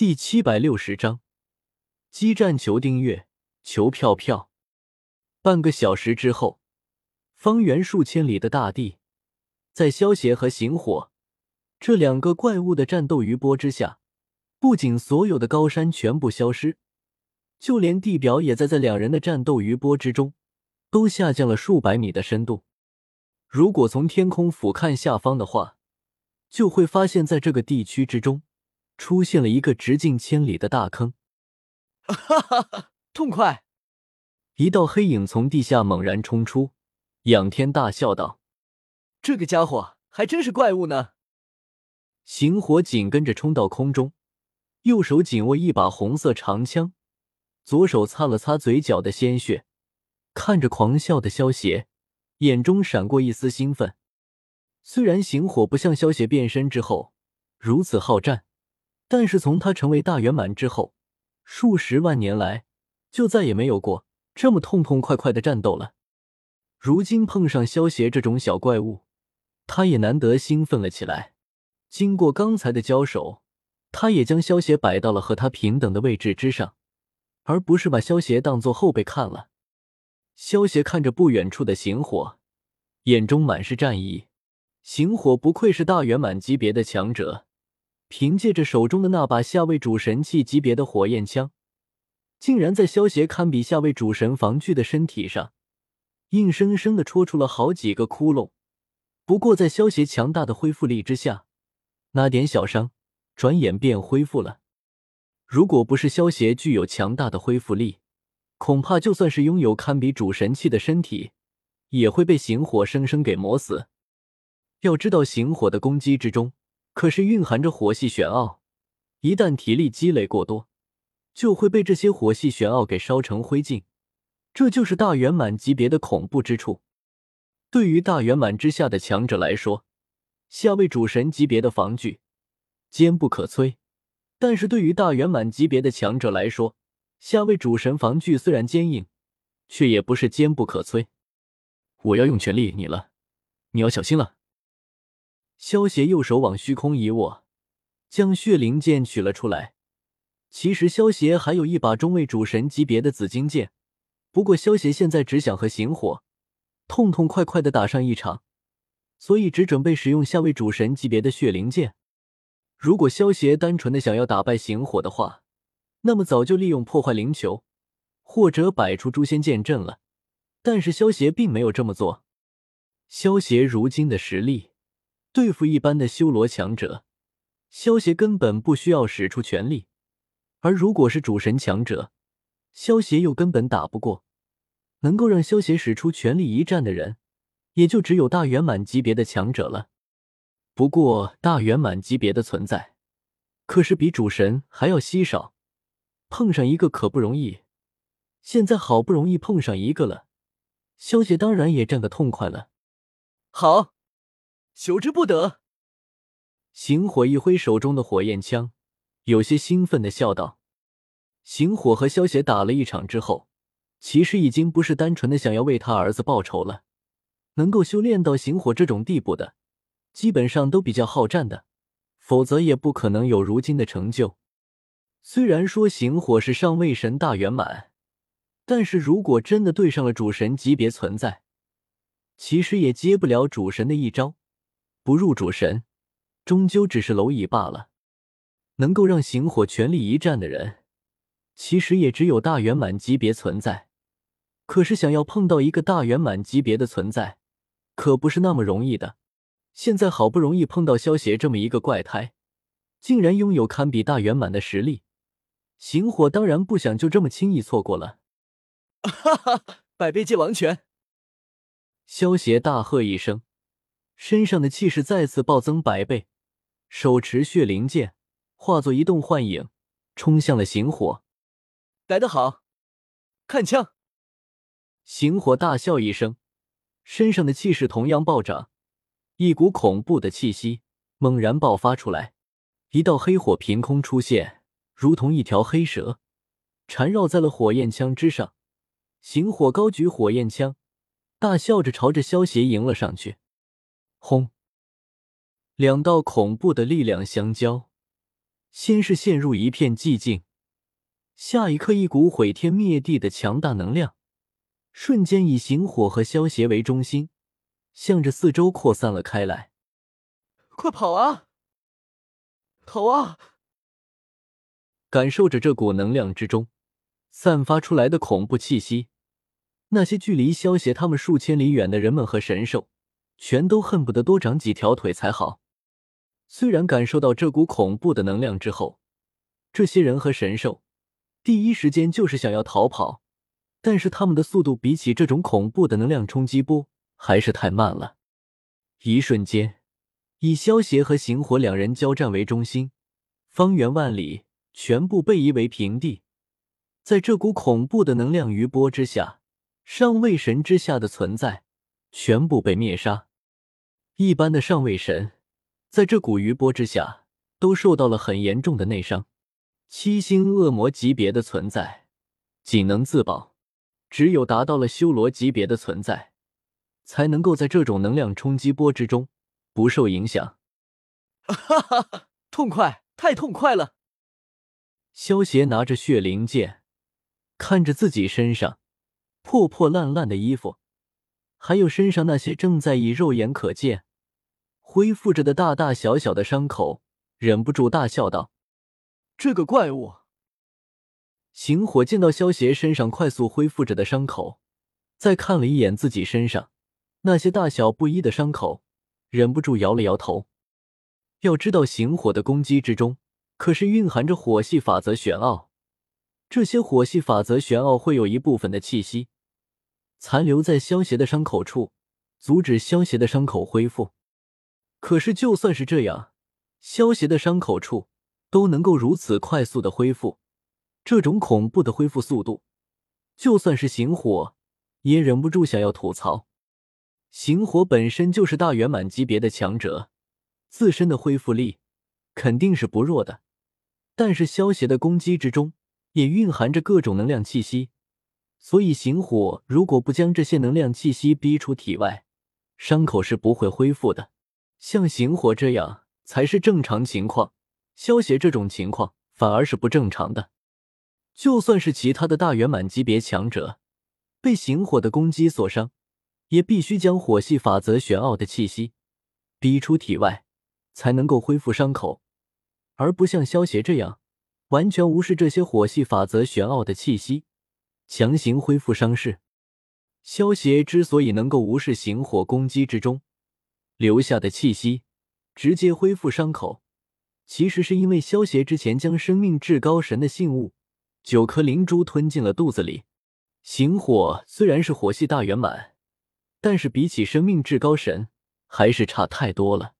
第七百六十章，激战求订阅，求票票。半个小时之后，方圆数千里的大地，在萧邪和行火这两个怪物的战斗余波之下，不仅所有的高山全部消失，就连地表也在在两人的战斗余波之中，都下降了数百米的深度。如果从天空俯瞰下方的话，就会发现，在这个地区之中。出现了一个直径千里的大坑，哈哈哈！痛快！一道黑影从地下猛然冲出，仰天大笑道：“这个家伙还真是怪物呢！”行火紧跟着冲到空中，右手紧握一把红色长枪，左手擦了擦嘴角的鲜血，看着狂笑的萧邪，眼中闪过一丝兴奋。虽然行火不像萧邪变身之后如此好战。但是从他成为大圆满之后，数十万年来就再也没有过这么痛痛快快的战斗了。如今碰上萧邪这种小怪物，他也难得兴奋了起来。经过刚才的交手，他也将萧邪摆到了和他平等的位置之上，而不是把萧邪当做后辈看了。萧邪看着不远处的行火，眼中满是战意。行火不愧是大圆满级别的强者。凭借着手中的那把下位主神器级别的火焰枪，竟然在萧邪堪比下位主神防具的身体上，硬生生的戳出了好几个窟窿。不过在萧邪强大的恢复力之下，那点小伤转眼便恢复了。如果不是萧邪具有强大的恢复力，恐怕就算是拥有堪比主神器的身体，也会被行火生生给磨死。要知道，行火的攻击之中。可是蕴含着火系玄奥，一旦体力积累过多，就会被这些火系玄奥给烧成灰烬。这就是大圆满级别的恐怖之处。对于大圆满之下的强者来说，下位主神级别的防具坚不可摧；但是对于大圆满级别的强者来说，下位主神防具虽然坚硬，却也不是坚不可摧。我要用全力你了，你要小心了。萧邪右手往虚空一握，将血灵剑取了出来。其实萧邪还有一把中位主神级别的紫金剑，不过萧邪现在只想和行火痛痛快快的打上一场，所以只准备使用下位主神级别的血灵剑。如果萧邪单纯的想要打败行火的话，那么早就利用破坏灵球或者摆出诛仙剑阵了。但是萧邪并没有这么做。萧邪如今的实力。对付一般的修罗强者，萧邪根本不需要使出全力；而如果是主神强者，萧邪又根本打不过。能够让萧邪使出全力一战的人，也就只有大圆满级别的强者了。不过，大圆满级别的存在，可是比主神还要稀少，碰上一个可不容易。现在好不容易碰上一个了，萧邪当然也占个痛快了。好。求之不得！行火一挥手中的火焰枪，有些兴奋的笑道：“行火和萧邪打了一场之后，其实已经不是单纯的想要为他儿子报仇了。能够修炼到行火这种地步的，基本上都比较好战的，否则也不可能有如今的成就。虽然说行火是上位神大圆满，但是如果真的对上了主神级别存在，其实也接不了主神的一招。”不入主神，终究只是蝼蚁罢了。能够让行火全力一战的人，其实也只有大圆满级别存在。可是想要碰到一个大圆满级别的存在，可不是那么容易的。现在好不容易碰到萧邪这么一个怪胎，竟然拥有堪比大圆满的实力，行火当然不想就这么轻易错过了。哈哈，百倍界王拳！萧邪大喝一声。身上的气势再次暴增百倍，手持血灵剑，化作一动幻影，冲向了行火。来得好，看枪！行火大笑一声，身上的气势同样暴涨，一股恐怖的气息猛然爆发出来，一道黑火凭空出现，如同一条黑蛇，缠绕在了火焰枪之上。行火高举火焰枪，大笑着朝着萧邪迎了上去。轰！两道恐怖的力量相交，先是陷入一片寂静，下一刻，一股毁天灭地的强大能量瞬间以行火和萧邪为中心，向着四周扩散了开来。快跑啊！跑啊！感受着这股能量之中散发出来的恐怖气息，那些距离萧邪他们数千里远的人们和神兽，全都恨不得多长几条腿才好。虽然感受到这股恐怖的能量之后，这些人和神兽第一时间就是想要逃跑，但是他们的速度比起这种恐怖的能量冲击波还是太慢了。一瞬间，以萧邪和行火两人交战为中心，方圆万里全部被夷为平地。在这股恐怖的能量余波之下，上位神之下的存在全部被灭杀。一般的上位神。在这股余波之下，都受到了很严重的内伤。七星恶魔级别的存在仅能自保，只有达到了修罗级别的存在，才能够在这种能量冲击波之中不受影响。哈哈哈，痛快，太痛快了！萧邪拿着血灵剑，看着自己身上破破烂烂的衣服，还有身上那些正在以肉眼可见。恢复着的大大小小的伤口，忍不住大笑道：“这个怪物。”行火见到萧邪身上快速恢复着的伤口，再看了一眼自己身上那些大小不一的伤口，忍不住摇了摇头。要知道，行火的攻击之中可是蕴含着火系法则玄奥，这些火系法则玄奥会有一部分的气息残留在萧邪的伤口处，阻止萧邪的伤口恢复。可是，就算是这样，萧邪的伤口处都能够如此快速的恢复，这种恐怖的恢复速度，就算是行火也忍不住想要吐槽。行火本身就是大圆满级别的强者，自身的恢复力肯定是不弱的。但是，萧邪的攻击之中也蕴含着各种能量气息，所以行火如果不将这些能量气息逼出体外，伤口是不会恢复的。像行火这样才是正常情况，萧邪这种情况反而是不正常的。就算是其他的大圆满级别强者，被行火的攻击所伤，也必须将火系法则玄奥的气息逼出体外，才能够恢复伤口，而不像萧邪这样完全无视这些火系法则玄奥的气息，强行恢复伤势。萧邪之所以能够无视行火攻击之中。留下的气息直接恢复伤口，其实是因为萧邪之前将生命至高神的信物九颗灵珠吞进了肚子里。行火虽然是火系大圆满，但是比起生命至高神还是差太多了。